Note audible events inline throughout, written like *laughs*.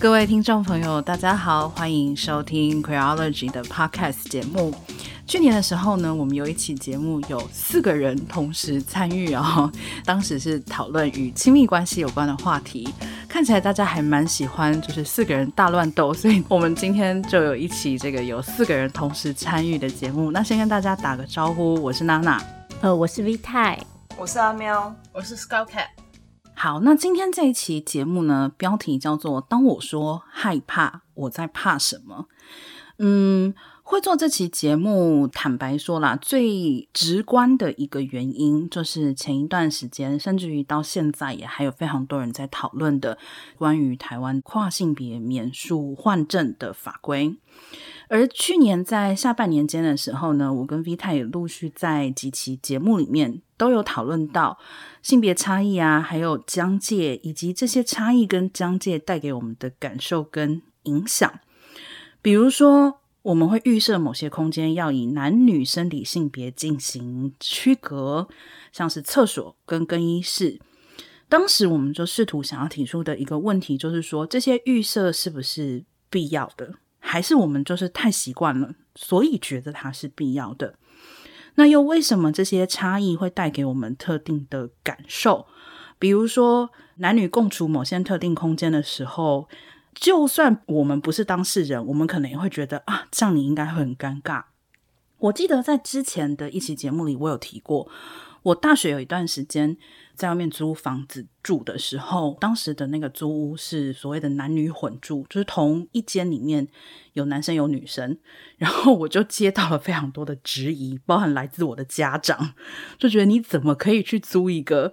各位听众朋友，大家好，欢迎收听 Queerology 的 Podcast 节目。去年的时候呢，我们有一期节目有四个人同时参与哦，*laughs* 当时是讨论与亲密关系有关的话题，看起来大家还蛮喜欢，就是四个人大乱斗，所以我们今天就有一期这个有四个人同时参与的节目。那先跟大家打个招呼，我是娜娜，呃，我是 V 泰，我是阿喵，我是 Scout Cat。好，那今天这一期节目呢，标题叫做“当我说害怕，我在怕什么？”嗯，会做这期节目，坦白说啦，最直观的一个原因，就是前一段时间，甚至于到现在，也还有非常多人在讨论的关于台湾跨性别免术换证的法规。而去年在下半年间的时候呢，我跟 V 太也陆续在几期节目里面都有讨论到性别差异啊，还有疆界，以及这些差异跟疆界带给我们的感受跟影响。比如说，我们会预设某些空间要以男女生理性别进行区隔，像是厕所跟更衣室。当时我们就试图想要提出的一个问题，就是说这些预设是不是必要的？还是我们就是太习惯了，所以觉得它是必要的。那又为什么这些差异会带给我们特定的感受？比如说，男女共处某些特定空间的时候，就算我们不是当事人，我们可能也会觉得啊，这样你应该会很尴尬。我记得在之前的一期节目里，我有提过，我大学有一段时间。在外面租房子住的时候，当时的那个租屋是所谓的男女混住，就是同一间里面有男生有女生，然后我就接到了非常多的质疑，包含来自我的家长，就觉得你怎么可以去租一个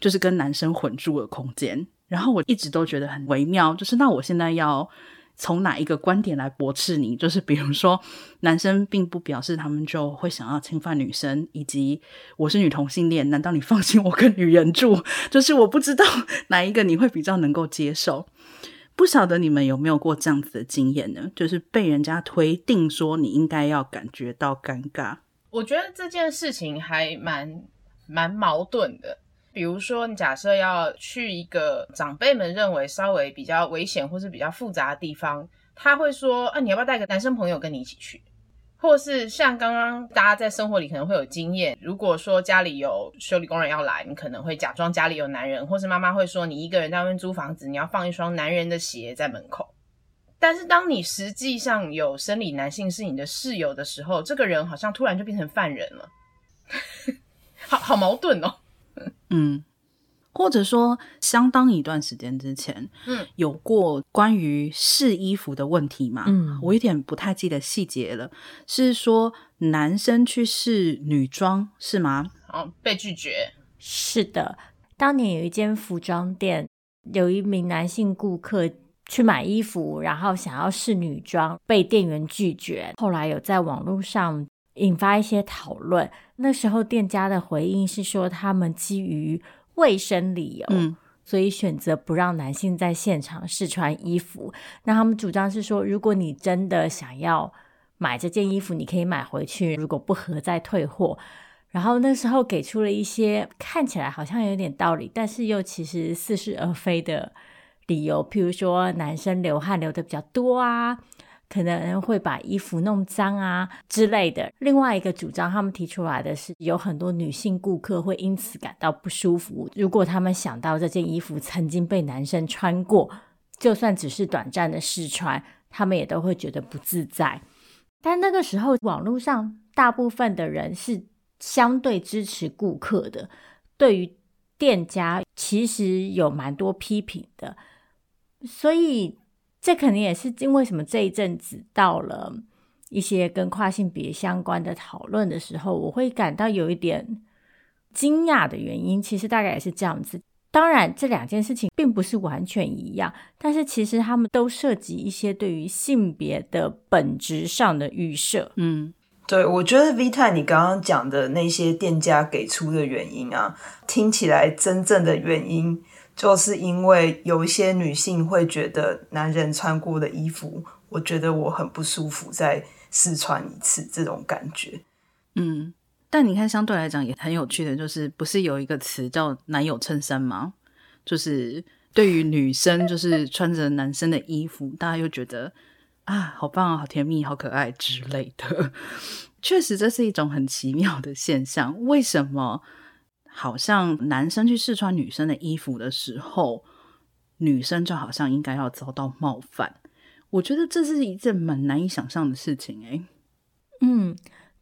就是跟男生混住的空间？然后我一直都觉得很微妙，就是那我现在要。从哪一个观点来驳斥你？就是比如说，*laughs* 男生并不表示他们就会想要侵犯女生，以及我是女同性恋，难道你放心我跟女人住？*laughs* 就是我不知道哪一个你会比较能够接受。不晓得你们有没有过这样子的经验呢？就是被人家推定说你应该要感觉到尴尬。我觉得这件事情还蛮蛮矛盾的。比如说，你假设要去一个长辈们认为稍微比较危险或是比较复杂的地方，他会说：“啊，你要不要带个男生朋友跟你一起去？”或是像刚刚大家在生活里可能会有经验，如果说家里有修理工人要来，你可能会假装家里有男人，或是妈妈会说你一个人在外面租房子，你要放一双男人的鞋在门口。但是当你实际上有生理男性是你的室友的时候，这个人好像突然就变成犯人了，*laughs* 好好矛盾哦。*laughs* 嗯，或者说，相当一段时间之前，嗯，有过关于试衣服的问题嘛？嗯，我有点不太记得细节了。是说男生去试女装是吗？哦，被拒绝。是的，当年有一间服装店，有一名男性顾客去买衣服，然后想要试女装，被店员拒绝。后来有在网络上。引发一些讨论。那时候店家的回应是说，他们基于卫生理由，嗯，所以选择不让男性在现场试穿衣服。那他们主张是说，如果你真的想要买这件衣服，你可以买回去，如果不合再退货。然后那时候给出了一些看起来好像有点道理，但是又其实似是而非的理由，譬如说男生流汗流的比较多啊。可能会把衣服弄脏啊之类的。另外一个主张，他们提出来的是，有很多女性顾客会因此感到不舒服。如果他们想到这件衣服曾经被男生穿过，就算只是短暂的试穿，他们也都会觉得不自在。但那个时候，网络上大部分的人是相对支持顾客的，对于店家其实有蛮多批评的，所以。这可能也是因为什么？这一阵子到了一些跟跨性别相关的讨论的时候，我会感到有一点惊讶的原因，其实大概也是这样子。当然，这两件事情并不是完全一样，但是其实他们都涉及一些对于性别的本质上的预设。嗯，对，我觉得 V 太你刚刚讲的那些店家给出的原因啊，听起来真正的原因。就是因为有一些女性会觉得男人穿过的衣服，我觉得我很不舒服，再试穿一次这种感觉。嗯，但你看，相对来讲也很有趣的，就是不是有一个词叫“男友衬衫”吗？就是对于女生就是穿着男生的衣服，大家又觉得啊，好棒啊，好甜蜜，好可爱之类的。*laughs* 确实，这是一种很奇妙的现象。为什么好像男生去试穿女生的衣服的时候，女生就好像应该要遭到冒犯？我觉得这是一件蛮难以想象的事情。诶，嗯。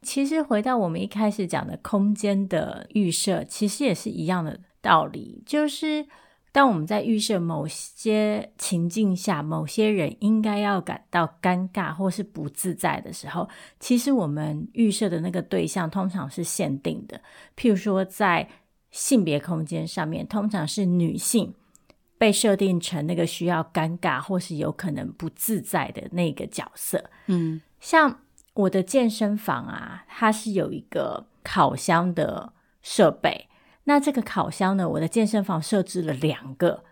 其实回到我们一开始讲的空间的预设，其实也是一样的道理。就是当我们在预设某些情境下，某些人应该要感到尴尬或是不自在的时候，其实我们预设的那个对象通常是限定的。譬如说，在性别空间上面，通常是女性被设定成那个需要尴尬或是有可能不自在的那个角色。嗯，像。我的健身房啊，它是有一个烤箱的设备。那这个烤箱呢，我的健身房设置了两个。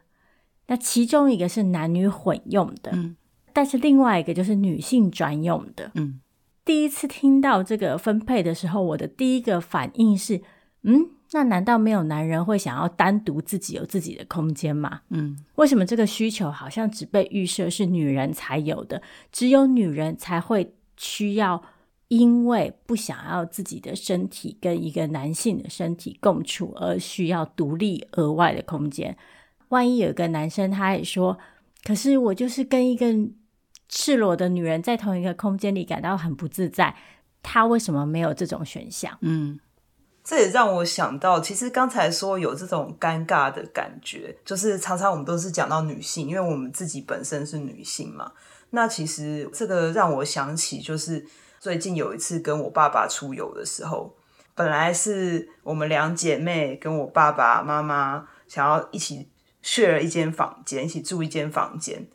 那其中一个是男女混用的，嗯，但是另外一个就是女性专用的。嗯，第一次听到这个分配的时候，我的第一个反应是，嗯，那难道没有男人会想要单独自己有自己的空间吗？嗯，为什么这个需求好像只被预设是女人才有的，只有女人才会？需要因为不想要自己的身体跟一个男性的身体共处，而需要独立额外的空间。万一有一个男生他也说，可是我就是跟一个赤裸的女人在同一个空间里感到很不自在，他为什么没有这种选项？嗯，这也让我想到，其实刚才说有这种尴尬的感觉，就是常常我们都是讲到女性，因为我们自己本身是女性嘛。那其实这个让我想起，就是最近有一次跟我爸爸出游的时候，本来是我们两姐妹跟我爸爸妈妈想要一起 share 一间房间，一起住一间房间。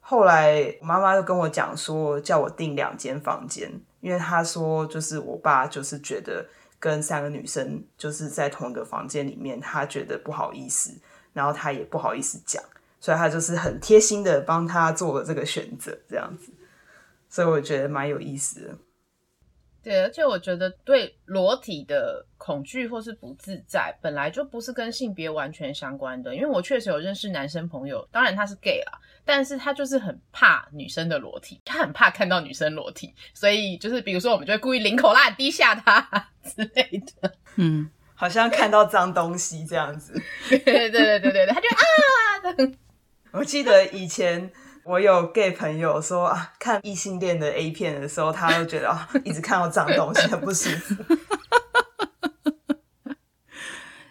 后来我妈妈就跟我讲说，叫我订两间房间，因为她说就是我爸就是觉得跟三个女生就是在同一个房间里面，他觉得不好意思，然后他也不好意思讲。所以他就是很贴心的帮他做了这个选择，这样子，所以我觉得蛮有意思的。对，而且我觉得对裸体的恐惧或是不自在，本来就不是跟性别完全相关的。因为我确实有认识男生朋友，当然他是 gay 啦，但是他就是很怕女生的裸体，他很怕看到女生裸体，所以就是比如说我们就会故意领口辣低下他 *laughs* 之类的，嗯，好像看到脏东西这样子。*laughs* 对对对对对，他就啊。*laughs* 我记得以前我有 gay 朋友说啊，看异性恋的 A 片的时候，他都觉得啊，一直看到脏东西很不舒服。*laughs*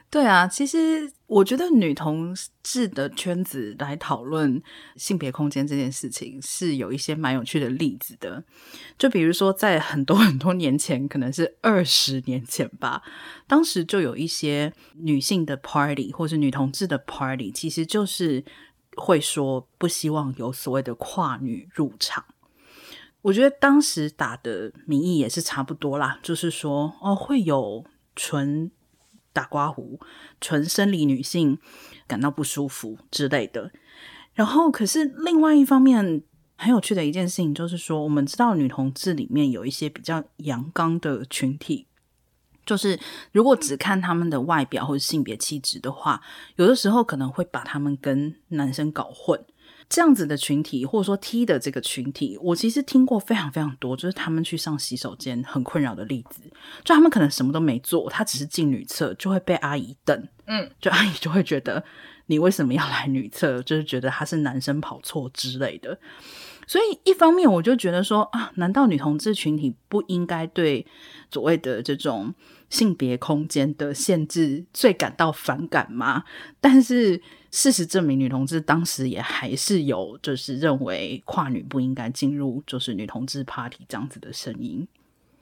对啊，其实我觉得女同志的圈子来讨论性别空间这件事情，是有一些蛮有趣的例子的。就比如说，在很多 *laughs* 很多年前，可能是二十年前吧，当时就有一些女性的 party 或是女同志的 party，其实就是。会说不希望有所谓的跨女入场，我觉得当时打的名义也是差不多啦，就是说哦，会有纯打刮胡、纯生理女性感到不舒服之类的。然后，可是另外一方面很有趣的一件事情就是说，我们知道女同志里面有一些比较阳刚的群体。就是如果只看他们的外表或者性别气质的话，有的时候可能会把他们跟男生搞混。这样子的群体，或者说 T 的这个群体，我其实听过非常非常多，就是他们去上洗手间很困扰的例子。就他们可能什么都没做，他只是进女厕就会被阿姨瞪，嗯，就阿姨就会觉得你为什么要来女厕，就是觉得他是男生跑错之类的。所以一方面我就觉得说啊，难道女同志群体不应该对所谓的这种性别空间的限制最感到反感吗？但是事实证明，女同志当时也还是有就是认为跨女不应该进入就是女同志 party 这样子的声音。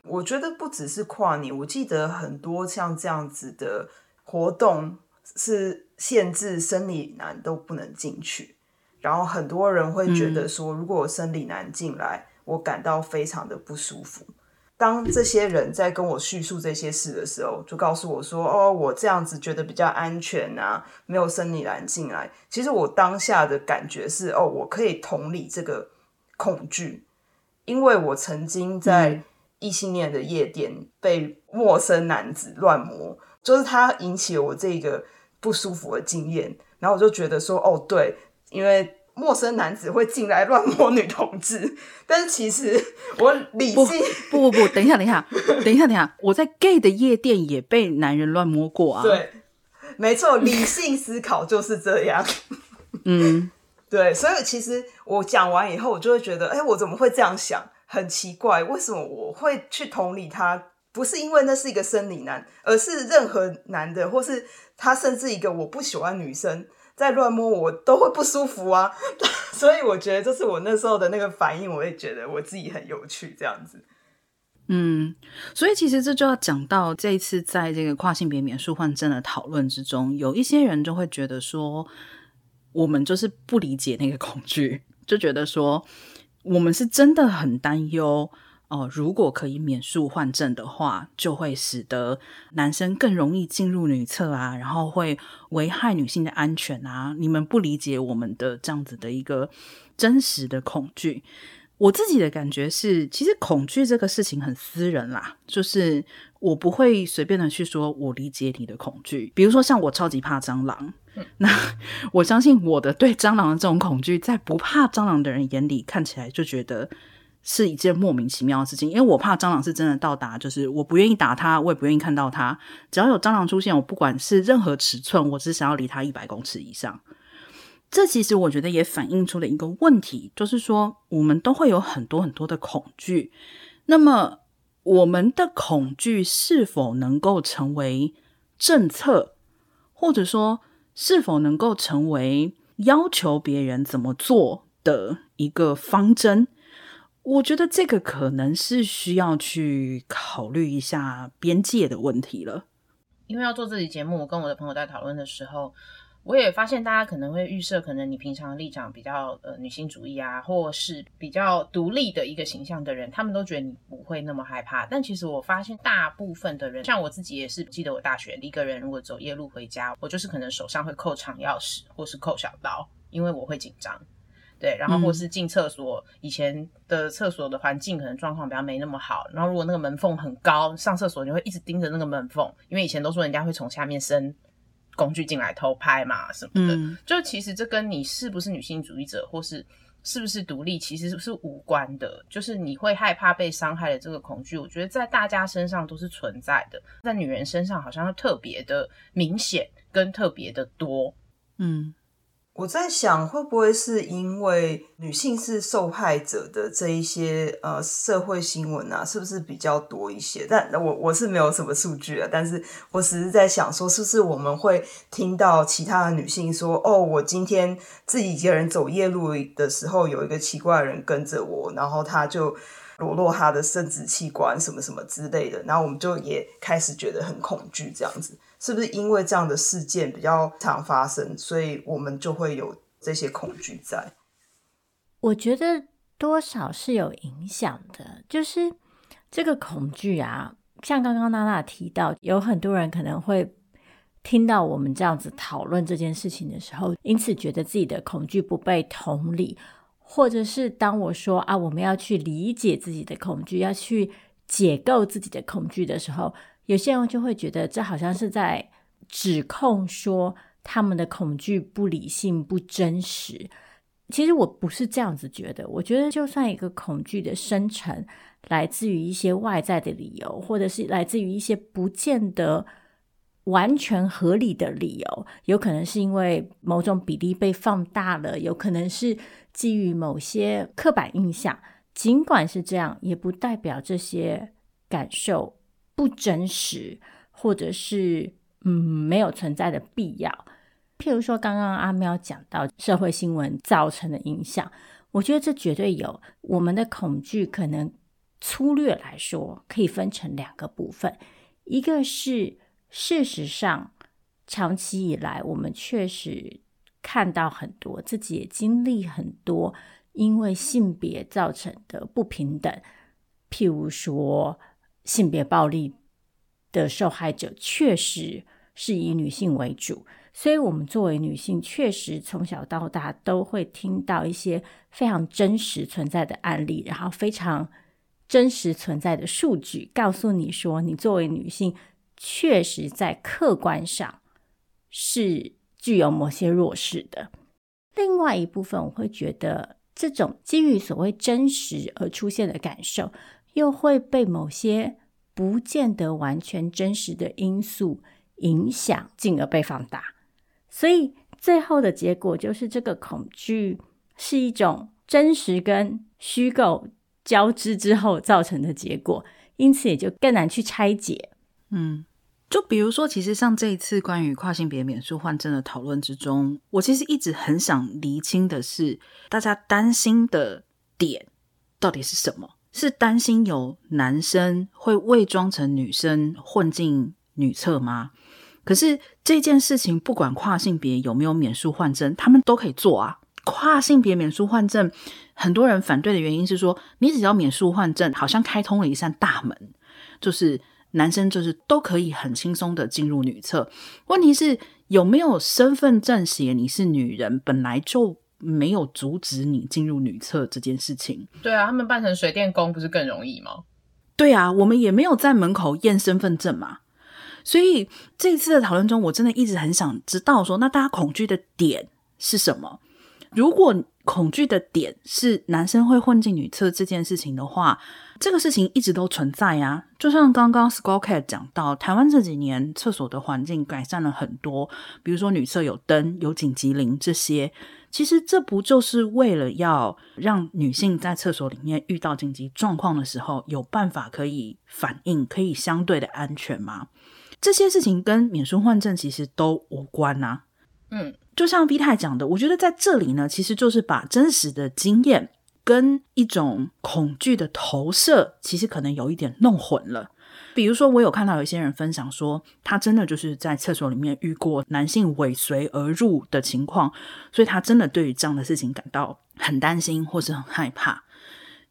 我觉得不只是跨女，我记得很多像这样子的活动是限制生理男都不能进去。然后很多人会觉得说，如果我生理男进来，嗯，我感到非常的不舒服。当这些人在跟我叙述这些事的时候，就告诉我说：“哦，我这样子觉得比较安全啊，没有生理男进来。”其实我当下的感觉是：哦，我可以同理这个恐惧，因为我曾经在异性恋的夜店被陌生男子乱摸，就是他引起了我这个不舒服的经验。然后我就觉得说，哦，对，因为陌生男子会进来乱摸女同志，但是其实我理性不不不不，等一下等一下等一下等一下，我在 gay 的夜店也被男人乱摸过啊。对，没错，理性思考就是这样。嗯，*laughs* 对，所以其实我讲完以后，我就会觉得，哎，我怎么会这样想？很奇怪，为什么我会去同理他？不是因为那是一个生理男，而是任何男的，或是他甚至一个我不喜欢女生在乱摸我，都会不舒服啊。*laughs* 所以我觉得这是我那时候的那个反应，我也觉得我自己很有趣，这样子。嗯，所以其实这就要讲到这一次在这个跨性别免术换证的讨论之中，有一些人就会觉得说，我们就是不理解那个恐惧，就觉得说我们是真的很担忧。哦，如果可以免术换证的话，就会使得男生更容易进入女厕啊，然后会危害女性的安全啊。你们不理解我们的这样子的一个真实的恐惧。我自己的感觉是，其实恐惧这个事情很私人啦，就是我不会随便的去说我理解你的恐惧。比如说像我超级怕蟑螂，嗯、那我相信我的对蟑螂的这种恐惧，在不怕蟑螂的人眼里看起来就觉得。是一件莫名其妙的事情，因为我怕蟑螂是真的到达，就是我不愿意打它，我也不愿意看到它。只要有蟑螂出现，我不管是任何尺寸，我只想要离它一百公尺以上。这其实我觉得也反映出了一个问题，就是说我们都会有很多很多的恐惧。那么我们的恐惧是否能够成为政策，或者说是否能够成为要求别人怎么做的一个方针？我觉得这个可能是需要去考虑一下边界的问题了。因为要做这期节目，我跟我的朋友在讨论的时候，我也发现大家可能会预设，可能你平常立场比较呃女性主义啊，或是比较独立的一个形象的人，他们都觉得你不会那么害怕。但其实我发现，大部分的人，像我自己也是，记得我大学一个人如果走夜路回家，我就是可能手上会扣长钥匙，或是扣小刀，因为我会紧张。对，然后或是进厕所，嗯、以前的厕所的环境可能状况比较没那么好。然后如果那个门缝很高，上厕所你会一直盯着那个门缝，因为以前都说人家会从下面伸工具进来偷拍嘛什么的。嗯、就其实这跟你是不是女性主义者，或是是不是独立，其实是无关的。就是你会害怕被伤害的这个恐惧，我觉得在大家身上都是存在的，在女人身上好像特别的明显跟特别的多。嗯。我在想，会不会是因为女性是受害者的这一些呃社会新闻啊，是不是比较多一些？但我我是没有什么数据啊，但是我只是在想说，是不是我们会听到其他的女性说，哦，我今天自己一个人走夜路的时候，有一个奇怪的人跟着我，然后他就裸露他的生殖器官什么什么之类的，然后我们就也开始觉得很恐惧，这样子。是不是因为这样的事件比较常发生，所以我们就会有这些恐惧在？我觉得多少是有影响的，就是这个恐惧啊，像刚刚娜娜提到，有很多人可能会听到我们这样子讨论这件事情的时候，因此觉得自己的恐惧不被同理，或者是当我说啊，我们要去理解自己的恐惧，要去解构自己的恐惧的时候。有些人就会觉得这好像是在指控说他们的恐惧不理性、不真实。其实我不是这样子觉得，我觉得就算一个恐惧的生成来自于一些外在的理由，或者是来自于一些不见得完全合理的理由，有可能是因为某种比例被放大了，有可能是基于某些刻板印象。尽管是这样，也不代表这些感受。不真实，或者是嗯没有存在的必要。譬如说，刚刚阿喵讲到社会新闻造成的影响，我觉得这绝对有。我们的恐惧可能粗略来说可以分成两个部分，一个是事实上长期以来我们确实看到很多，自己也经历很多因为性别造成的不平等，譬如说。性别暴力的受害者确实是以女性为主，所以我们作为女性，确实从小到大都会听到一些非常真实存在的案例，然后非常真实存在的数据，告诉你说，你作为女性，确实在客观上是具有某些弱势的。另外一部分，我会觉得这种基于所谓真实而出现的感受，又会被某些不见得完全真实的因素影响，进而被放大。所以最后的结果就是，这个恐惧是一种真实跟虚构交织之后造成的结果，因此也就更难去拆解。嗯。就比如说，其实像这一次关于跨性别免术换证的讨论之中，我其实一直很想厘清的是，大家担心的点到底是什么？是担心有男生会伪装成女生混进女厕吗？可是这件事情，不管跨性别有没有免术换证，他们都可以做啊。跨性别免术换证，很多人反对的原因是说，你只要免术换证，好像开通了一扇大门，就是。男生就是都可以很轻松的进入女厕，问题是有没有身份证写你是女人，本来就没有阻止你进入女厕这件事情。对啊，他们扮成水电工不是更容易吗？对啊，我们也没有在门口验身份证嘛。所以这一次的讨论中，我真的一直很想知道说，那大家恐惧的点是什么？如果恐惧的点是男生会混进女厕这件事情的话，这个事情一直都存在啊，就像刚刚 Skullcat 讲到，台湾这几年厕所的环境改善了很多，比如说女厕有灯、有紧急铃这些，其实这不就是为了要让女性在厕所里面遇到紧急状况的时候有办法可以反应，可以相对的安全吗？这些事情跟免术换证其实都无关啊。嗯，就像 V 太讲的，我觉得在这里呢，其实就是把真实的经验。跟一种恐惧的投射，其实可能有一点弄混了。比如说，我有看到有一些人分享说，他真的就是在厕所里面遇过男性尾随而入的情况，所以他真的对于这样的事情感到很担心或是很害怕。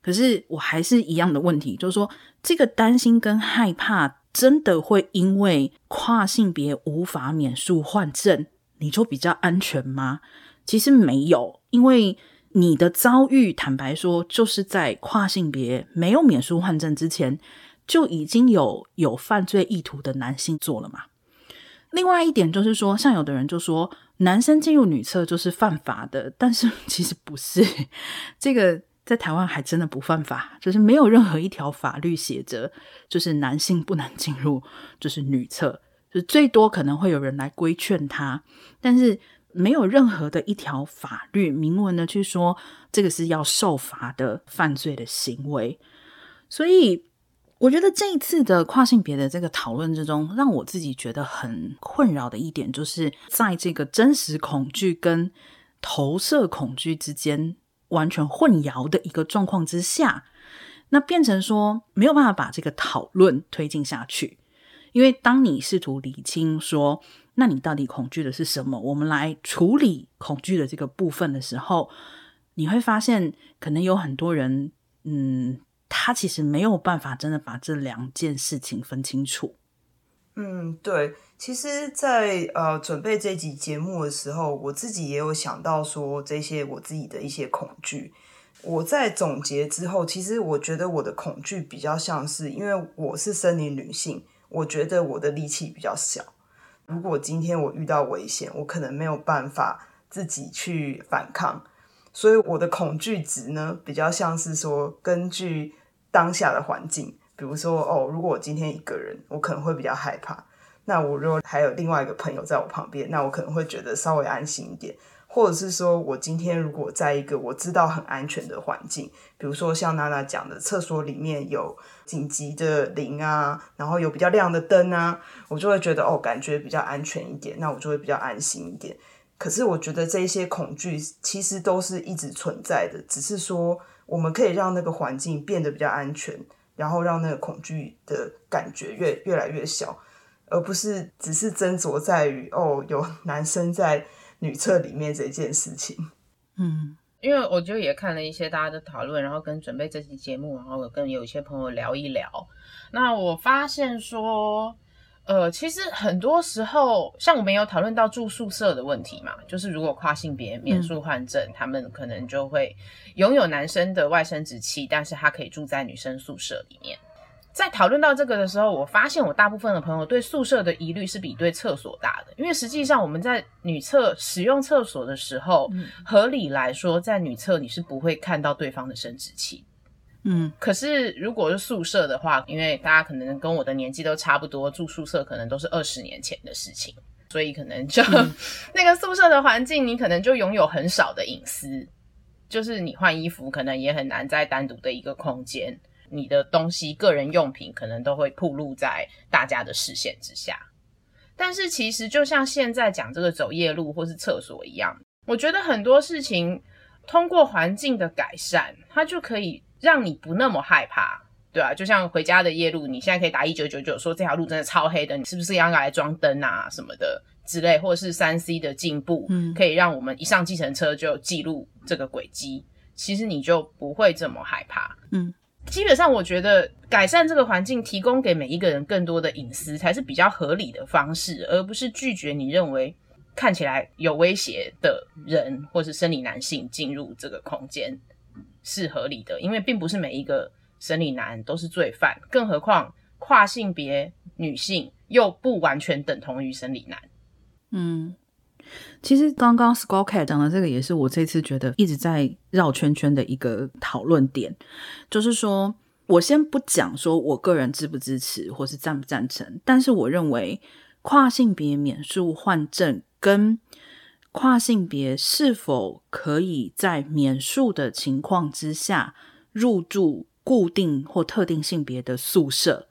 可是我还是一样的问题，就是说，这个担心跟害怕真的会因为跨性别无法免术换证，你就比较安全吗？其实没有，因为。你的遭遇，坦白说，就是在跨性别没有免术换证之前，就已经有有犯罪意图的男性做了嘛。另外一点就是说，像有的人就说，男生进入女厕就是犯法的，但是其实不是。这个在台湾还真的不犯法，就是没有任何一条法律写着，就是男性不能进入，就是女厕，就最多可能会有人来规劝他，但是。没有任何的一条法律明文的去说这个是要受罚的犯罪的行为，所以我觉得这一次的跨性别的这个讨论之中，让我自己觉得很困扰的一点，就是在这个真实恐惧跟投射恐惧之间完全混淆的一个状况之下，那变成说没有办法把这个讨论推进下去，因为当你试图理清说。那你到底恐惧的是什么？我们来处理恐惧的这个部分的时候，你会发现，可能有很多人，嗯，他其实没有办法真的把这两件事情分清楚。嗯，对。其实在，呃准备这集节目的时候，我自己也有想到说这些我自己的一些恐惧。我在总结之后，其实我觉得我的恐惧比较像是，因为我是森林女性，我觉得我的力气比较小。如果今天我遇到危险，我可能没有办法自己去反抗，所以我的恐惧值呢，比较像是说，根据当下的环境，比如说哦，如果我今天一个人，我可能会比较害怕。那我如果还有另外一个朋友在我旁边，那我可能会觉得稍微安心一点。或者是说我今天如果在一个我知道很安全的环境，比如说像娜娜讲的，厕所里面有紧急的铃啊，然后有比较亮的灯啊，我就会觉得哦，感觉比较安全一点，那我就会比较安心一点。可是我觉得这些恐惧其实都是一直存在的，只是说我们可以让那个环境变得比较安全，然后让那个恐惧的感觉越越来越小，而不是只是斟酌在于哦，有男生在。女厕里面这件事情，嗯，因为我就也看了一些大家的讨论，然后跟准备这期节目，然后跟有一些朋友聊一聊。那我发现说，呃，其实很多时候，像我们有讨论到住宿舍的问题嘛，就是如果跨性别免术换证，嗯，他们可能就会拥有男生的外生殖器，但是他可以住在女生宿舍里面。在讨论到这个的时候，我发现我大部分的朋友对宿舍的疑虑是比对厕所大的，因为实际上我们在女厕使用厕所的时候，嗯、合理来说，在女厕你是不会看到对方的生殖器。嗯，可是如果是宿舍的话，因为大家可能跟我的年纪都差不多，住宿舍可能都是二十年前的事情，所以可能就、嗯、*laughs* 那个宿舍的环境，你可能就拥有很少的隐私，就是你换衣服可能也很难在单独的一个空间，你的东西、个人用品可能都会暴露在大家的视线之下。但是其实就像现在讲这个走夜路或是厕所一样，我觉得很多事情通过环境的改善，它就可以。让你不那么害怕，对啊，就像回家的夜路，你现在可以打一九九九，说这条路真的超黑的，你是不是要来装灯啊什么的之类，或者是三 C 的进步，嗯，可以让我们一上计程车就记录这个轨迹，其实你就不会这么害怕，嗯，基本上我觉得改善这个环境，提供给每一个人更多的隐私，才是比较合理的方式，而不是拒绝你认为看起来有威胁的人，或是生理男性进入这个空间。是合理的，因为并不是每一个生理男都是罪犯，更何况跨性别女性又不完全等同于生理男。嗯，其实刚刚 Skull Cat 讲的这个也是我这次觉得一直在绕圈圈的一个讨论点，就是说我先不讲说我个人支不支持或是赞不赞成，但是我认为跨性别免术换证跟跨性别是否可以在免术的情况之下入住固定或特定性别的宿舍？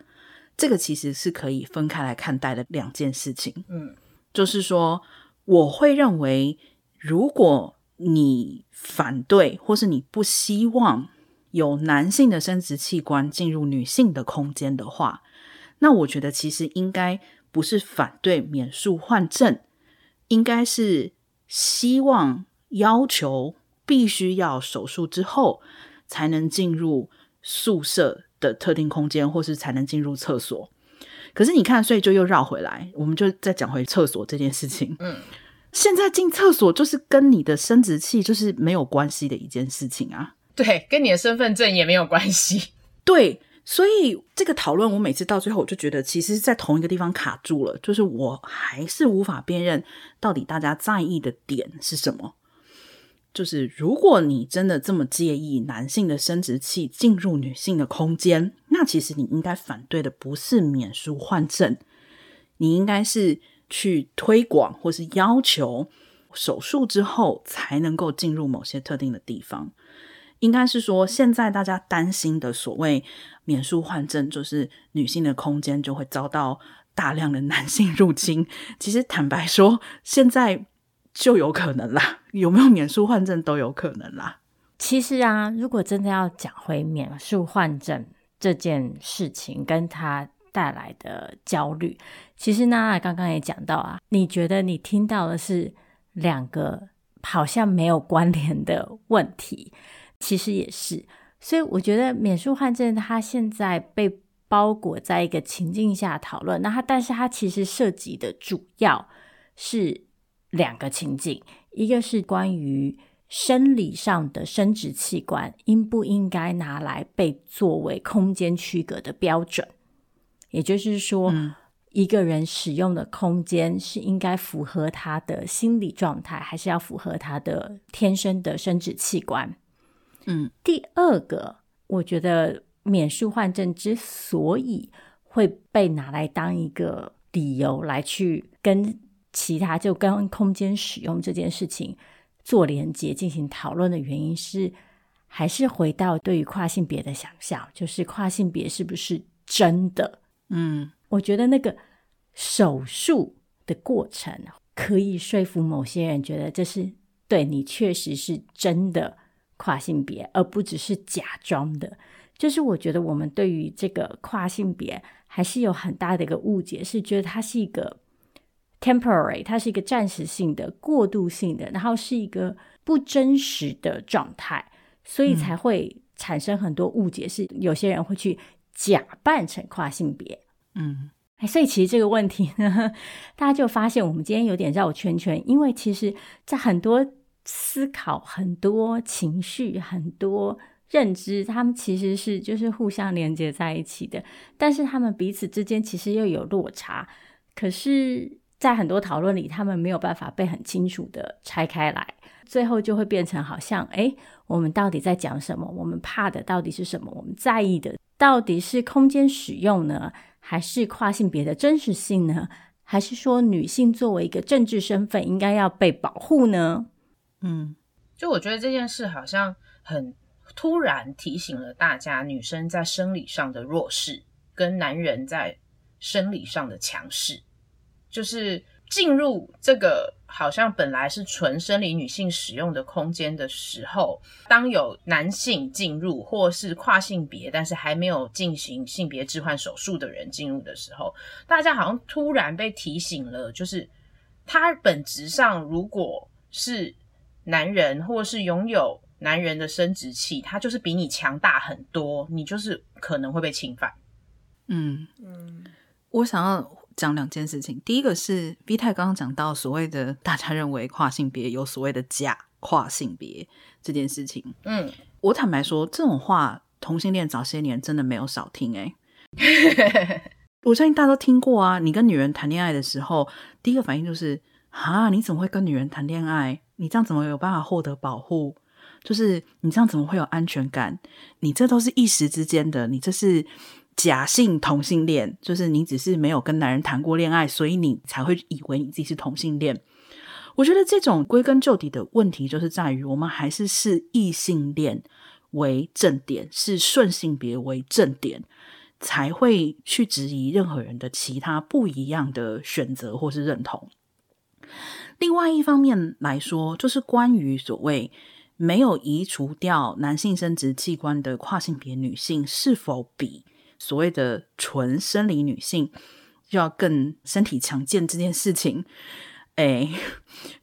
这个其实是可以分开来看待的两件事情。嗯，就是说，我会认为，如果你反对或是你不希望有男性的生殖器官进入女性的空间的话，那我觉得其实应该不是反对免术换证，应该是。希望要求必须要手术之后才能进入宿舍的特定空间，或是才能进入厕所。可是你看，所以就又绕回来，我们就再讲回厕所这件事情。嗯，现在进厕所就是跟你的生殖器就是没有关系的一件事情啊。对，跟你的身份证也没有关系。对。所以这个讨论，我每次到最后，我就觉得，其实，在同一个地方卡住了，就是我还是无法辨认到底大家在意的点是什么。就是如果你真的这么介意男性的生殖器进入女性的空间，那其实你应该反对的不是免术换证，你应该是去推广或是要求手术之后才能够进入某些特定的地方。应该是说，现在大家担心的所谓免术换证，就是女性的空间就会遭到大量的男性入侵。其实坦白说，现在就有可能啦，*laughs* 有没有免术换证都有可能啦。其实啊，如果真的要讲回免术换证这件事情，跟它带来的焦虑，其实娜娜刚刚也讲到啊，你觉得你听到的是两个好像没有关联的问题。其实也是，所以我觉得免术换证它现在被包裹在一个情境下讨论，那它但是它其实涉及的主要是两个情景，一个是关于生理上的生殖器官应不应该拿来被作为空间区隔的标准，也就是说，嗯、一个人使用的空间是应该符合他的心理状态，还是要符合他的天生的生殖器官？嗯，第二个，我觉得免术换证之所以会被拿来当一个理由来去跟其他就跟空间使用这件事情做连接进行讨论的原因是，还是回到对于跨性别的想象，就是跨性别是不是真的？嗯，我觉得那个手术的过程可以说服某些人觉得这是对你确实是真的。跨性别，而不只是假装的，就是我觉得我们对于这个跨性别还是有很大的一个误解，是觉得它是一个 temporary，它是一个暂时性的、过渡性的，然后是一个不真实的状态，所以才会产生很多误解，是有些人会去假扮成跨性别，嗯，所以其实这个问题呢，*laughs* 大家就发现我们今天有点绕圈圈，因为其实在很多。思考很多情绪、很多认知，他们其实是就是互相连接在一起的，但是他们彼此之间其实又有落差。可是，在很多讨论里，他们没有办法被很清楚的拆开来，最后就会变成好像，诶，我们到底在讲什么？我们怕的到底是什么？我们在意的到底是空间使用呢，还是跨性别的真实性呢？还是说女性作为一个政治身份应该要被保护呢？嗯，就我觉得这件事好像很。突然提醒了大家，女生在生理上的弱势跟男人在生理上的强势，就是进入这个好像本来是纯生理女性使用的空间的时候，当有男性进入或是跨性别，但是还没有进行性别置换手术的人进入的时候，大家好像突然被提醒了，就是他本质上如果是男人，或是拥有。男人的生殖器，他就是比你强大很多，你就是可能会被侵犯。嗯嗯，我想要讲两件事情。第一个是 V 太刚刚讲到所谓的大家认为跨性别有所谓的假跨性别这件事情。嗯，我坦白说，这种话同性恋早些年真的没有少听诶、欸、*laughs* 我相信大家都听过啊。你跟女人谈恋爱的时候，第一个反应就是啊，你怎么会跟女人谈恋爱？你这样怎么有办法获得保护？就是你这样怎么会有安全感？你这都是一时之间的，你这是假性同性恋，就是你只是没有跟男人谈过恋爱，所以你才会以为你自己是同性恋。我觉得这种归根究底的问题，就是在于我们还是视异性恋为正点，视顺性别为正点，才会去质疑任何人的其他不一样的选择或是认同。另外一方面来说，就是关于所谓。没有移除掉男性生殖器官的跨性别女性，是否比所谓的纯生理女性要更身体强健？这件事情，哎，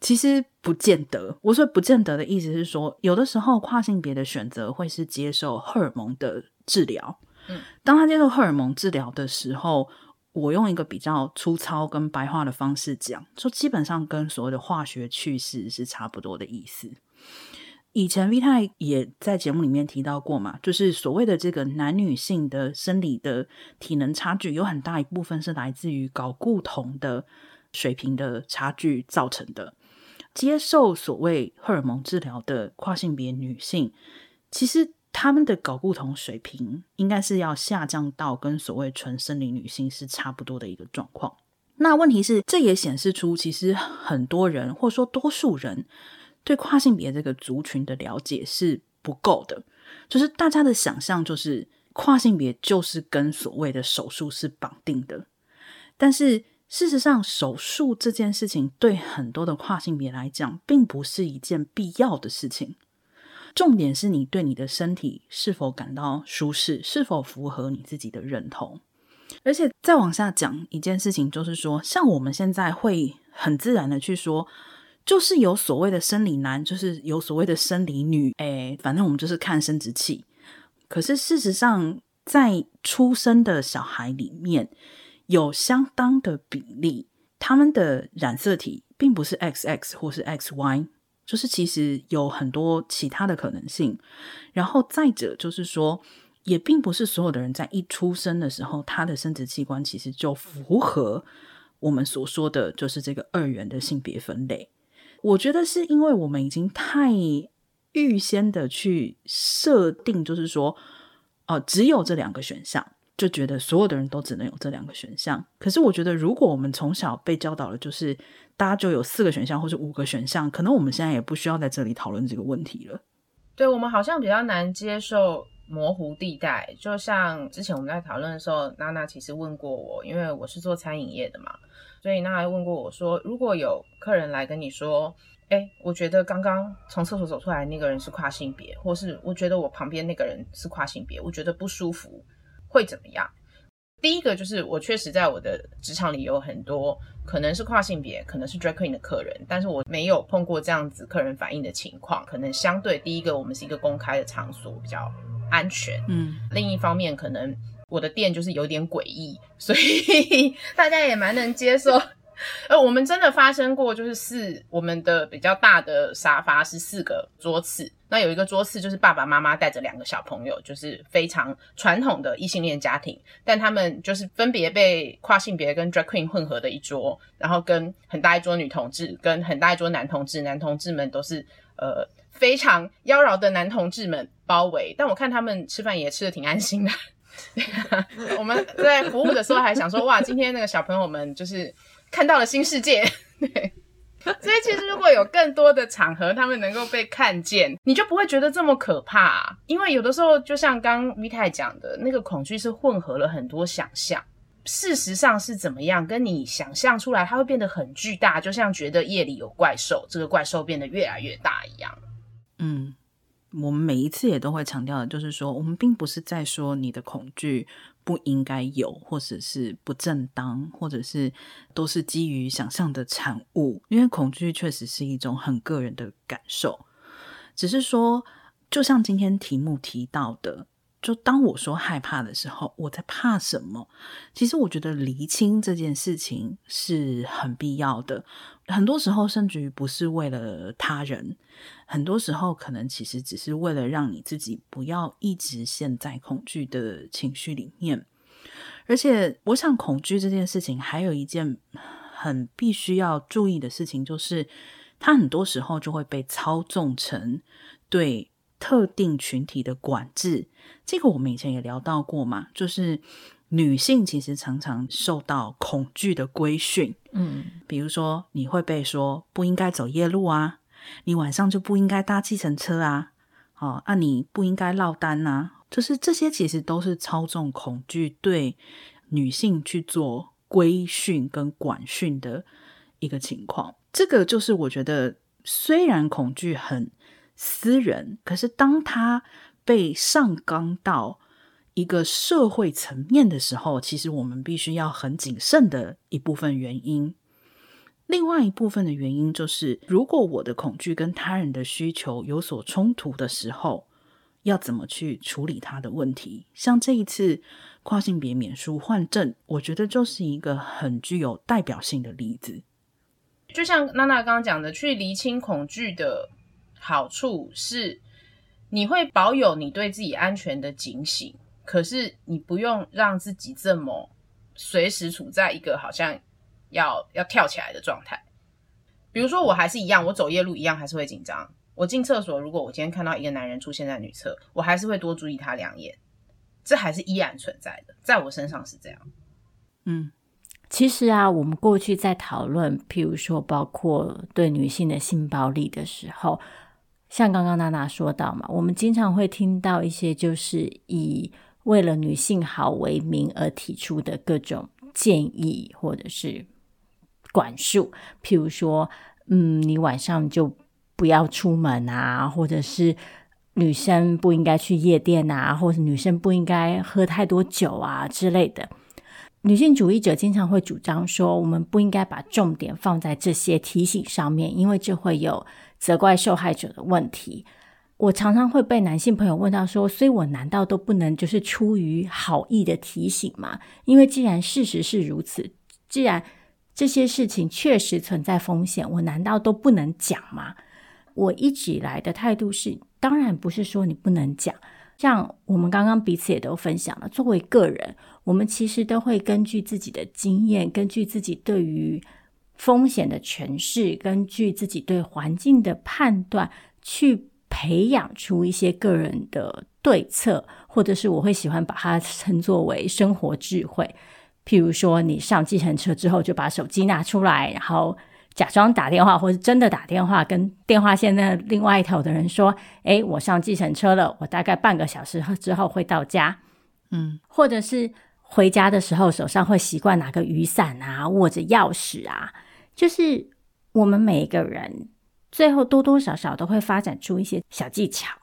其实不见得。我说不见得的意思是说，有的时候跨性别的选择会是接受荷尔蒙的治疗。嗯，当他接受荷尔蒙治疗的时候，我用一个比较粗糙跟白话的方式讲，说基本上跟所谓的化学去势是差不多的意思。以前 V 太也在节目里面提到过嘛，就是所谓的这个男女性的生理的体能差距，有很大一部分是来自于睾固酮的水平的差距造成的。接受所谓荷尔蒙治疗的跨性别女性，其实她们的睾固酮水平应该是要下降到跟所谓纯生理女性是差不多的一个状况。那问题是，这也显示出其实很多人或说多数人。对跨性别这个族群的了解是不够的，就是大家的想象就是跨性别就是跟所谓的手术是绑定的，但是事实上手术这件事情对很多的跨性别来讲并不是一件必要的事情，重点是你对你的身体是否感到舒适，是否符合你自己的认同，而且再往下讲一件事情，就是说像我们现在会很自然的去说。就是有所谓的生理男，就是有所谓的生理女，哎，反正我们就是看生殖器。可是事实上，在出生的小孩里面，有相当的比例，他们的染色体并不是 XX 或是 XY，就是其实有很多其他的可能性。然后再者就是说，也并不是所有的人在一出生的时候，他的生殖器官其实就符合我们所说的就是这个二元的性别分类。我觉得是因为我们已经太预先的去设定，就是说，哦、呃，只有这两个选项，就觉得所有的人都只能有这两个选项。可是我觉得，如果我们从小被教导的，就是大家就有四个选项或者五个选项，可能我们现在也不需要在这里讨论这个问题了。对，我们好像比较难接受模糊地带，就像之前我们在讨论的时候，娜娜其实问过我，因为我是做餐饮业的嘛。所以，那还问过我说，如果有客人来跟你说，哎，我觉得刚刚从厕所走出来那个人是跨性别，或是我觉得我旁边那个人是跨性别，我觉得不舒服，会怎么样？第一个就是，我确实在我的职场里有很多可能是跨性别，可能是 drag queen 的客人，但是我没有碰过这样子客人反应的情况。可能相对第一个，我们是一个公开的场所，比较安全。嗯，另一方面可能。我的店就是有点诡异，所以 *laughs* 大家也蛮能接受呃，我们真的发生过，就是四我们的比较大的沙发是四个桌次，那有一个桌次就是爸爸妈妈带着两个小朋友，就是非常传统的异性恋家庭，但他们就是分别被跨性别跟 drag queen 混合的一桌，然后跟很大一桌女同志，跟很大一桌男同志，男同志们都是呃非常妖娆的男同志们包围，但我看他们吃饭也吃得挺安心的。*laughs* 我们在服务的时候还想说，哇，今天那个小朋友们就是。看到了新世界，*laughs* 对，所以其实如果有更多的场合，他们能够被看见，你就不会觉得这么可怕啊。因为有的时候，就像刚 V 太讲的，那个恐惧是混合了很多想象，事实上是怎么样，跟你想象出来，它会变得很巨大，就像觉得夜里有怪兽，这个怪兽变得越来越大一样。嗯。我们每一次也都会强调的，就是说，我们并不是在说你的恐惧不应该有，或者是不正当，或者是都是基于想象的产物。因为恐惧确实是一种很个人的感受，只是说，就像今天题目提到的。就当我说害怕的时候，我在怕什么？其实我觉得厘清这件事情是很必要的。很多时候，甚至于不是为了他人，很多时候可能其实只是为了让你自己不要一直陷在恐惧的情绪里面。而且，我想恐惧这件事情还有一件很必须要注意的事情，就是它很多时候就会被操纵成对。特定群体的管制，这个我们以前也聊到过嘛，就是女性其实常常受到恐惧的规训，嗯，比如说你会被说不应该走夜路啊，你晚上就不应该搭计程车啊，哦，啊，你不应该落单啊，就是这些其实都是操纵恐惧对女性去做规训跟管训的一个情况。这个就是我觉得虽然恐惧很。私人，可是当他被上纲到一个社会层面的时候，其实我们必须要很谨慎的一部分原因。另外一部分的原因就是，如果我的恐惧跟他人的需求有所冲突的时候，要怎么去处理他的问题？像这一次跨性别免书换证，我觉得就是一个很具有代表性的例子。就像娜娜刚刚讲的，去厘清恐惧的。好处是，你会保有你对自己安全的警醒，可是你不用让自己这么随时处在一个好像要要跳起来的状态。比如说，我还是一样，我走夜路一样还是会紧张。我进厕所，如果我今天看到一个男人出现在女厕，我还是会多注意他两眼，这还是依然存在的，在我身上是这样。嗯，其实啊，我们过去在讨论，譬如说，包括对女性的性暴力的时候。像刚刚娜娜说到嘛，我们经常会听到一些就是以为了女性好为名而提出的各种建议或者是管束，譬如说，嗯，你晚上就不要出门啊，或者是女生不应该去夜店啊，或者女生不应该喝太多酒啊之类的。女性主义者经常会主张说，我们不应该把重点放在这些提醒上面，因为这会有。责怪受害者的问题，我常常会被男性朋友问到说：“所以我难道都不能就是出于好意的提醒吗？因为既然事实是如此，既然这些事情确实存在风险，我难道都不能讲吗？”我一直以来的态度是，当然不是说你不能讲。像我们刚刚彼此也都分享了，作为个人，我们其实都会根据自己的经验，根据自己对于。风险的诠释，根据自己对环境的判断，去培养出一些个人的对策，或者是我会喜欢把它称作为生活智慧。譬如说，你上计程车之后，就把手机拿出来，然后假装打电话，或者真的打电话，跟电话线那另外一头的人说：“诶，我上计程车了，我大概半个小时之后会到家。”嗯，或者是回家的时候，手上会习惯拿个雨伞啊，握着钥匙啊。就是我们每一个人最后多多少少都会发展出一些小技巧，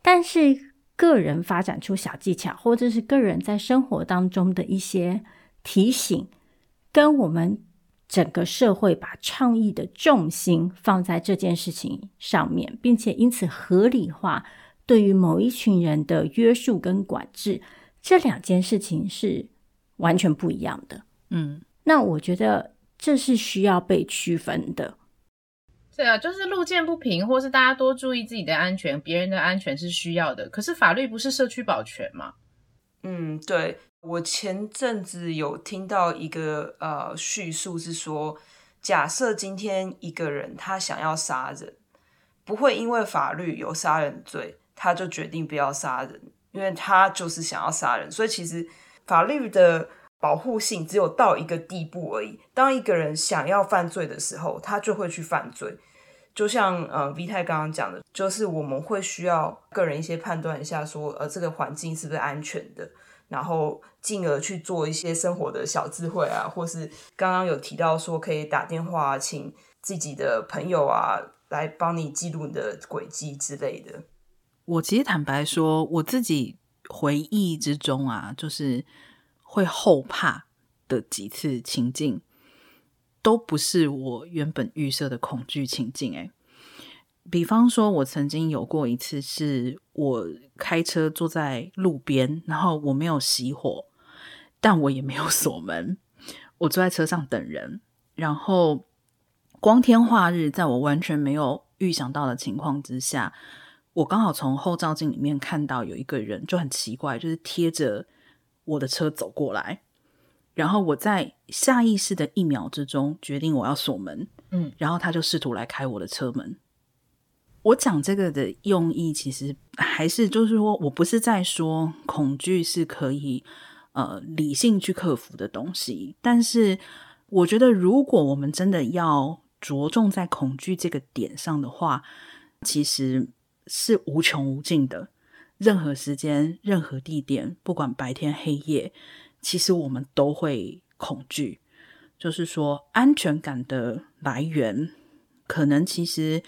但是个人发展出小技巧，或者是个人在生活当中的一些提醒，跟我们整个社会把倡议的重心放在这件事情上面，并且因此合理化对于某一群人的约束跟管制，这两件事情是完全不一样的。嗯，那我觉得。这是需要被区分的。对啊，就是路见不平，或是大家多注意自己的安全，别人的安全是需要的。可是法律不是社区保全吗？嗯，对，我前阵子有听到一个呃叙述是说，假设今天一个人他想要杀人，不会因为法律有杀人罪，他就决定不要杀人，因为他就是想要杀人。所以其实法律的保护性只有到一个地步而已。当一个人想要犯罪的时候，他就会去犯罪。就像呃 V 太刚刚讲的，就是我们会需要个人一些判断一下说，呃这个环境是不是安全的，然后进而去做一些生活的小智慧啊，或是刚刚有提到说可以打电话请自己的朋友啊来帮你记录你的轨迹之类的。我其实坦白说，我自己回忆之中啊，就是会后怕的几次情境。都不是我原本预设的恐惧情境。诶，比方说，我曾经有过一次，是我开车坐在路边，然后我没有熄火，但我也没有锁门，我坐在车上等人，然后光天化日，在我完全没有预想到的情况之下，我刚好从后照镜里面看到有一个人，就很奇怪，就是贴着我的车走过来。然后我在下意识的一秒之中决定我要锁门，嗯，然后他就试图来开我的车门。我讲这个的用意，其实还是就是说我不是在说恐惧是可以呃理性去克服的东西，但是我觉得如果我们真的要着重在恐惧这个点上的话，其实是无穷无尽的，任何时间、任何地点，不管白天黑夜。其实我们都会恐惧，就是说安全感的来源，可能其实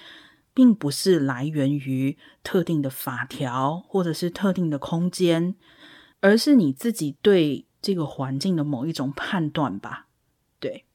并不是来源于特定的法条或者是特定的空间，而是你自己对这个环境的某一种判断吧。对，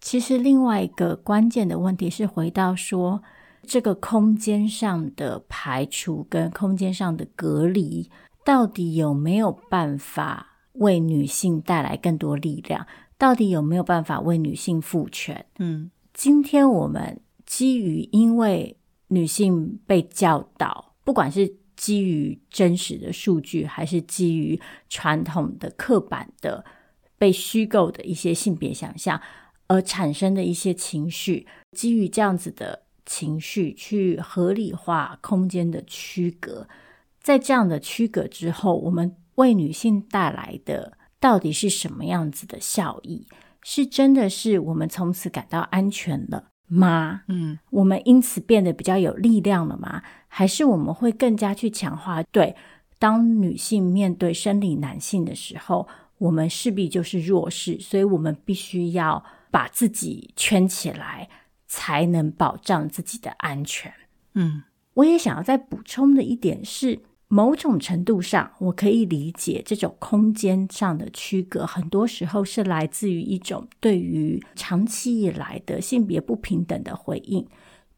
其实另外一个关键的问题是回到说，这个空间上的排除跟空间上的隔离，到底有没有办法？为女性带来更多力量，到底有没有办法为女性赋权？嗯，今天我们基于因为女性被教导，不管是基于真实的数据，还是基于传统的刻板的被虚构的一些性别想象而产生的一些情绪，基于这样子的情绪去合理化空间的区隔，在这样的区隔之后，我们。为女性带来的到底是什么样子的效益？是真的是我们从此感到安全了吗？嗯，我们因此变得比较有力量了吗？还是我们会更加去强化？对，当女性面对生理男性的时候，我们势必就是弱势，所以我们必须要把自己圈起来，才能保障自己的安全。嗯，我也想要再补充的一点是。某种程度上，我可以理解这种空间上的区隔，很多时候是来自于一种对于长期以来的性别不平等的回应。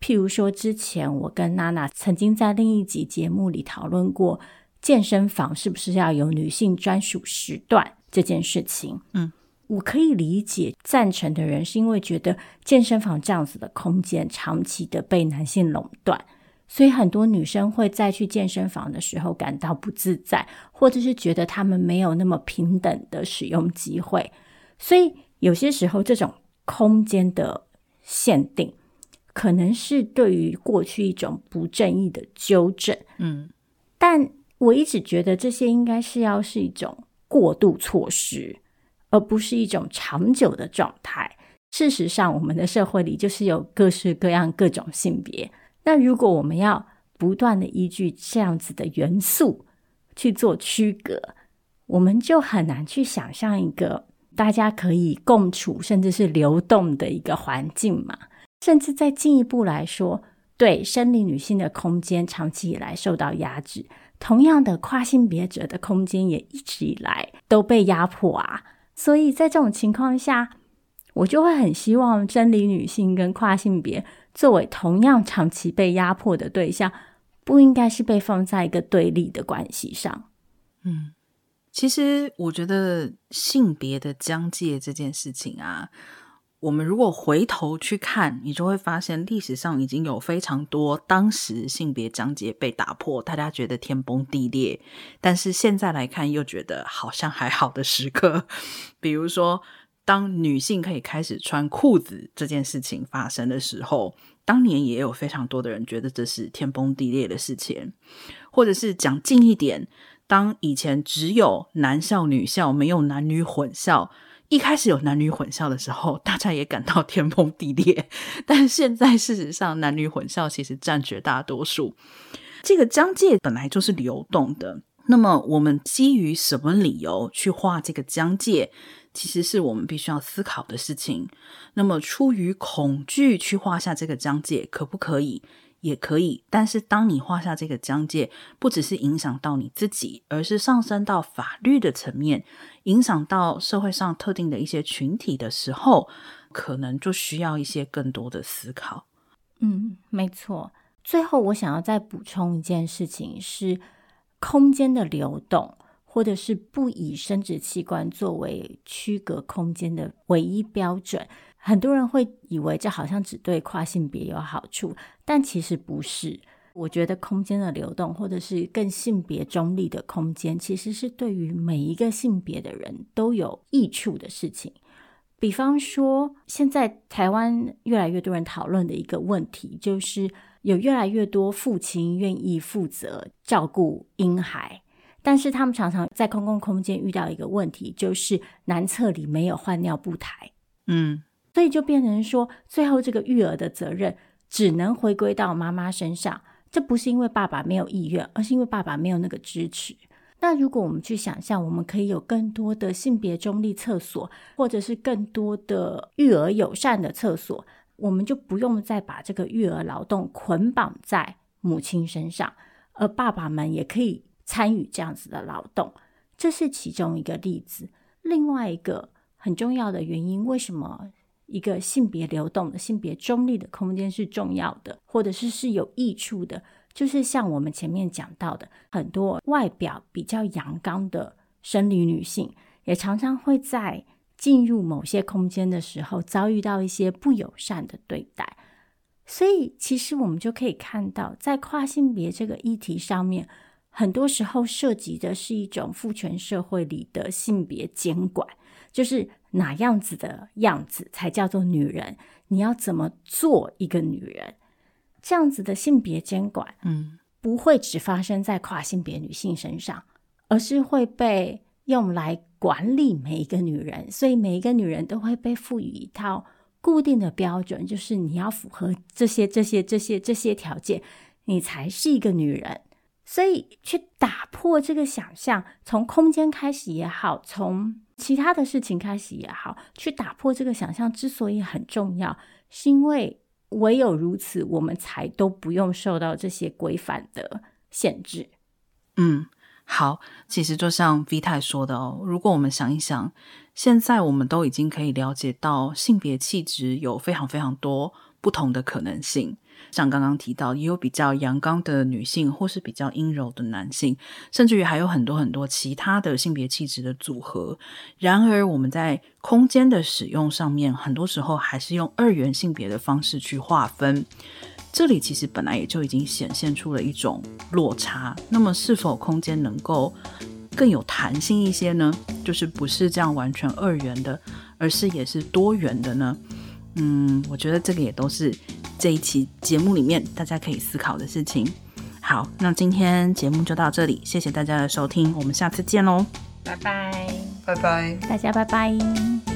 譬如说，之前我跟娜娜曾经在另一集节目里讨论过，健身房是不是要有女性专属时段这件事情。嗯，我可以理解赞成的人是因为觉得健身房这样子的空间长期的被男性垄断。所以很多女生会在去健身房的时候感到不自在，或者是觉得他们没有那么平等的使用机会。所以有些时候，这种空间的限定，可能是对于过去一种不正义的纠正。嗯，但我一直觉得这些应该是要是一种过渡措施，而不是一种长久的状态。事实上，我们的社会里就是有各式各样各种性别。那如果我们要不断的依据这样子的元素去做区隔，我们就很难去想象一个大家可以共处甚至是流动的一个环境嘛。甚至再进一步来说，对生理女性的空间长期以来受到压制，同样的跨性别者的空间也一直以来都被压迫啊。所以在这种情况下，我就会很希望真理女性跟跨性别。作为同样长期被压迫的对象，不应该是被放在一个对立的关系上。嗯，其实我觉得性别的疆界这件事情啊，我们如果回头去看，你就会发现历史上已经有非常多当时性别章节被打破，大家觉得天崩地裂，但是现在来看又觉得好像还好的时刻。*laughs* 比如说，当女性可以开始穿裤子这件事情发生的时候，当年也有非常多的人觉得这是天崩地裂的事情，或者是讲近一点，当以前只有男校女校，没有男女混校。一开始有男女混校的时候，大家也感到天崩地裂。*laughs* 但现在事实上，男女混校其实占绝大多数。这个疆界本来就是流动的。那么，我们基于什么理由去画这个疆界，其实是我们必须要思考的事情。那么，出于恐惧去画下这个疆界，可不可以？也可以，但是当你画下这个疆界，不只是影响到你自己，而是上升到法律的层面，影响到社会上特定的一些群体的时候，可能就需要一些更多的思考。嗯，没错。最后，我想要再补充一件事情是，空间的流动，或者是不以生殖器官作为区隔空间的唯一标准。很多人会以为这好像只对跨性别有好处，但其实不是。我觉得空间的流动，或者是更性别中立的空间，其实是对于每一个性别的人都有益处的事情。比方说，现在台湾越来越多人讨论的一个问题，就是有越来越多父亲愿意负责照顾婴孩，但是他们常常在公共空间遇到一个问题，就是男厕里没有换尿布台。嗯。所以就变成说，最后这个育儿的责任只能回归到妈妈身上。这不是因为爸爸没有意愿，而是因为爸爸没有那个支持。那如果我们去想象，我们可以有更多的性别中立厕所，或者是更多的育儿友善的厕所，我们就不用再把这个育儿劳动捆绑在母亲身上，而爸爸们也可以参与这样子的劳动。这是其中一个例子。另外一个很重要的原因，为什么？一个性别流动的、性别中立的空间是重要的，或者是是有益处的。就是像我们前面讲到的，很多外表比较阳刚的生理女性，也常常会在进入某些空间的时候遭遇到一些不友善的对待。所以，其实我们就可以看到，在跨性别这个议题上面，很多时候涉及的是一种父权社会里的性别监管。就是哪样子的样子才叫做女人？你要怎么做一个女人？这样子的性别监管，嗯，不会只发生在跨性别女性身上，而是会被用来管理每一个女人。所以每一个女人都会被赋予一套固定的标准，就是你要符合这些、这些、这些、这些条件，你才是一个女人。所以去打破这个想象，从空间开始也好，从其他的事情开始也好，去打破这个想象之所以很重要，是因为唯有如此，我们才都不用受到这些规范的限制。嗯，好，其实就像 V 太说的哦，如果我们想一想，现在我们都已经可以了解到性别气质有非常非常多不同的可能性。像刚刚提到，也有比较阳刚的女性，或是比较阴柔的男性，甚至于还有很多很多其他的性别气质的组合。然而，我们在空间的使用上面，很多时候还是用二元性别的方式去划分。这里其实本来也就已经显现出了一种落差。那么，是否空间能够更有弹性一些呢？就是不是这样完全二元的，而是也是多元的呢？嗯，我觉得这个也都是。这一期节目里面，大家可以思考的事情。好，那今天节目就到这里，谢谢大家的收听，我们下次见喽，拜拜，拜拜，大家拜拜。